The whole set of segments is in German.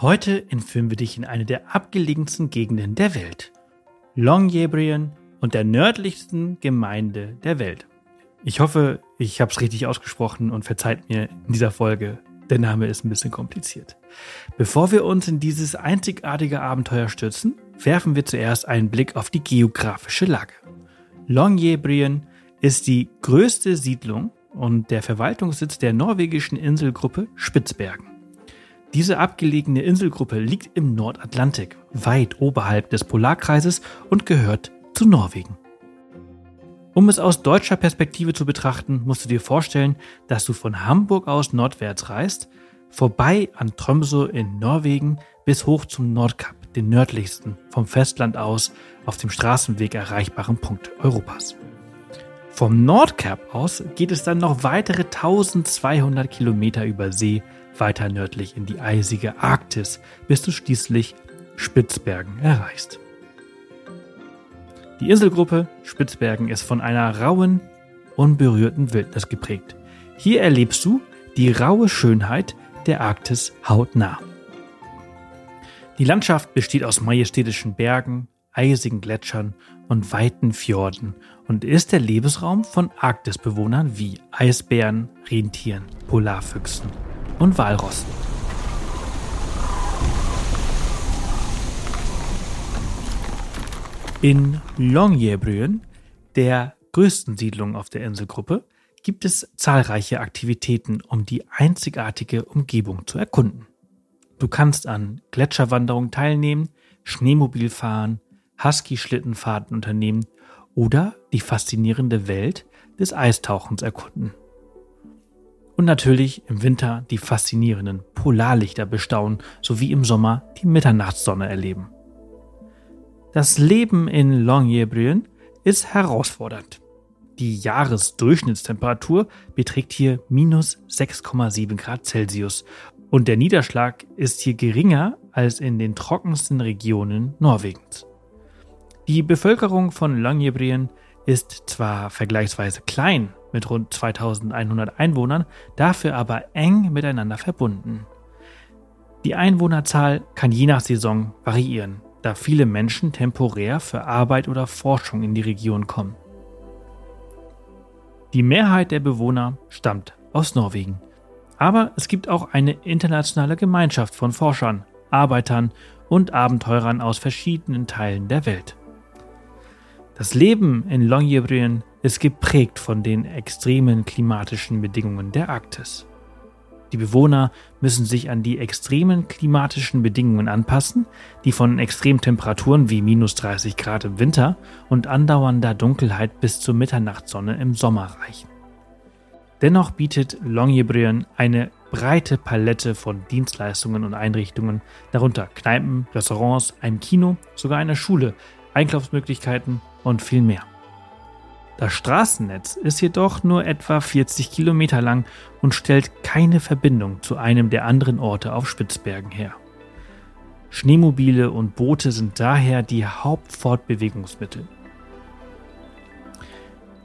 Heute entführen wir dich in eine der abgelegensten Gegenden der Welt. Longyearbyen und der nördlichsten Gemeinde der Welt. Ich hoffe, ich habe es richtig ausgesprochen und verzeiht mir in dieser Folge. Der Name ist ein bisschen kompliziert. Bevor wir uns in dieses einzigartige Abenteuer stürzen, werfen wir zuerst einen Blick auf die geografische Lage. Longyearbyen ist die größte Siedlung und der Verwaltungssitz der norwegischen Inselgruppe Spitzbergen. Diese abgelegene Inselgruppe liegt im Nordatlantik, weit oberhalb des Polarkreises und gehört zu Norwegen. Um es aus deutscher Perspektive zu betrachten, musst du dir vorstellen, dass du von Hamburg aus nordwärts reist, vorbei an Tromsø in Norwegen bis hoch zum Nordkap, den nördlichsten vom Festland aus auf dem Straßenweg erreichbaren Punkt Europas. Vom Nordkap aus geht es dann noch weitere 1200 Kilometer über See weiter nördlich in die eisige Arktis, bis du schließlich Spitzbergen erreichst. Die Inselgruppe Spitzbergen ist von einer rauen, unberührten Wildnis geprägt. Hier erlebst du die raue Schönheit der Arktis hautnah. Die Landschaft besteht aus majestätischen Bergen, eisigen Gletschern und weiten Fjorden und ist der Lebensraum von Arktisbewohnern wie Eisbären, Rentieren, Polarfüchsen und Walrossen. In Longyearbyen, der größten Siedlung auf der Inselgruppe, gibt es zahlreiche Aktivitäten, um die einzigartige Umgebung zu erkunden. Du kannst an Gletscherwanderungen teilnehmen, Schneemobil fahren, Husky-Schlittenfahrten unternehmen oder die faszinierende Welt des Eistauchens erkunden. Und natürlich im Winter die faszinierenden Polarlichter bestaunen sowie im Sommer die Mitternachtssonne erleben. Das Leben in Longyearbyen ist herausfordernd. Die Jahresdurchschnittstemperatur beträgt hier minus 6,7 Grad Celsius und der Niederschlag ist hier geringer als in den trockensten Regionen Norwegens. Die Bevölkerung von Longyearbyen ist zwar vergleichsweise klein mit rund 2100 Einwohnern, dafür aber eng miteinander verbunden. Die Einwohnerzahl kann je nach Saison variieren, da viele Menschen temporär für Arbeit oder Forschung in die Region kommen. Die Mehrheit der Bewohner stammt aus Norwegen. Aber es gibt auch eine internationale Gemeinschaft von Forschern, Arbeitern und Abenteurern aus verschiedenen Teilen der Welt. Das Leben in Longyearbyen ist geprägt von den extremen klimatischen Bedingungen der Arktis. Die Bewohner müssen sich an die extremen klimatischen Bedingungen anpassen, die von Extremtemperaturen wie minus 30 Grad im Winter und andauernder Dunkelheit bis zur Mitternachtssonne im Sommer reichen. Dennoch bietet Longyearbyen eine breite Palette von Dienstleistungen und Einrichtungen, darunter Kneipen, Restaurants, ein Kino, sogar eine Schule, Einkaufsmöglichkeiten und viel mehr. Das Straßennetz ist jedoch nur etwa 40 Kilometer lang und stellt keine Verbindung zu einem der anderen Orte auf Spitzbergen her. Schneemobile und Boote sind daher die Hauptfortbewegungsmittel.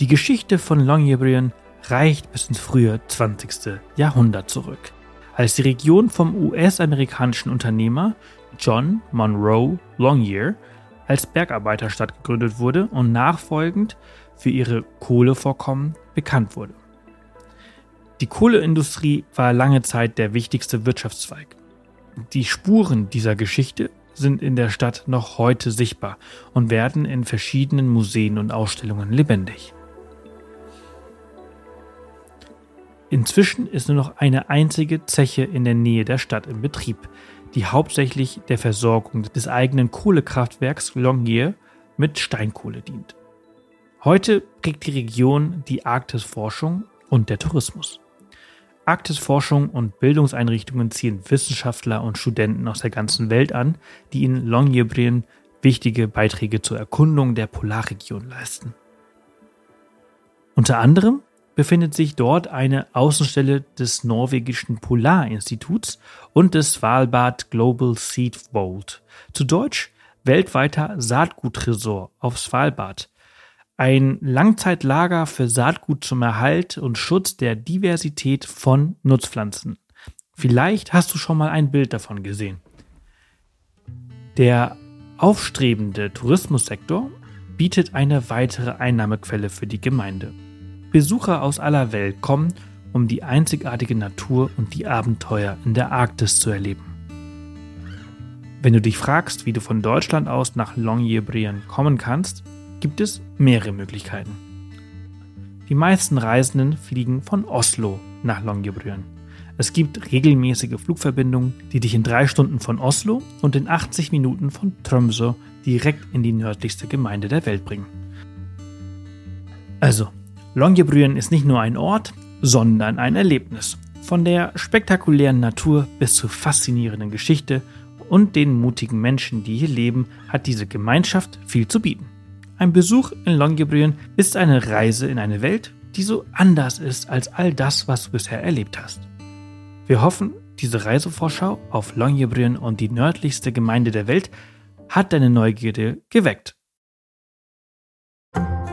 Die Geschichte von Longyearbyen reicht bis ins frühe 20. Jahrhundert zurück, als die Region vom US-amerikanischen Unternehmer John Monroe Longyear als Bergarbeiterstadt gegründet wurde und nachfolgend für ihre Kohlevorkommen bekannt wurde. Die Kohleindustrie war lange Zeit der wichtigste Wirtschaftszweig. Die Spuren dieser Geschichte sind in der Stadt noch heute sichtbar und werden in verschiedenen Museen und Ausstellungen lebendig. Inzwischen ist nur noch eine einzige Zeche in der Nähe der Stadt in Betrieb, die hauptsächlich der Versorgung des eigenen Kohlekraftwerks Longyear mit Steinkohle dient. Heute prägt die Region die Arktisforschung und der Tourismus. Arktisforschung und Bildungseinrichtungen ziehen Wissenschaftler und Studenten aus der ganzen Welt an, die in Longyearbyen wichtige Beiträge zur Erkundung der Polarregion leisten. Unter anderem befindet sich dort eine Außenstelle des norwegischen Polarinstituts und des Svalbard Global Seed Vault, zu Deutsch weltweiter Saatguttresor auf Svalbard, ein Langzeitlager für Saatgut zum Erhalt und Schutz der Diversität von Nutzpflanzen. Vielleicht hast du schon mal ein Bild davon gesehen. Der aufstrebende Tourismussektor bietet eine weitere Einnahmequelle für die Gemeinde. Besucher aus aller Welt kommen, um die einzigartige Natur und die Abenteuer in der Arktis zu erleben. Wenn du dich fragst, wie du von Deutschland aus nach Longyearbyen kommen kannst, gibt es mehrere Möglichkeiten. Die meisten Reisenden fliegen von Oslo nach Longyearbyen. Es gibt regelmäßige Flugverbindungen, die dich in drei Stunden von Oslo und in 80 Minuten von Tromsø direkt in die nördlichste Gemeinde der Welt bringen. Also, Longyearbyen ist nicht nur ein Ort, sondern ein Erlebnis. Von der spektakulären Natur bis zur faszinierenden Geschichte und den mutigen Menschen, die hier leben, hat diese Gemeinschaft viel zu bieten. Ein Besuch in Longyearbyen ist eine Reise in eine Welt, die so anders ist als all das, was du bisher erlebt hast. Wir hoffen, diese Reisevorschau auf Longyearbyen und die nördlichste Gemeinde der Welt hat deine Neugierde geweckt.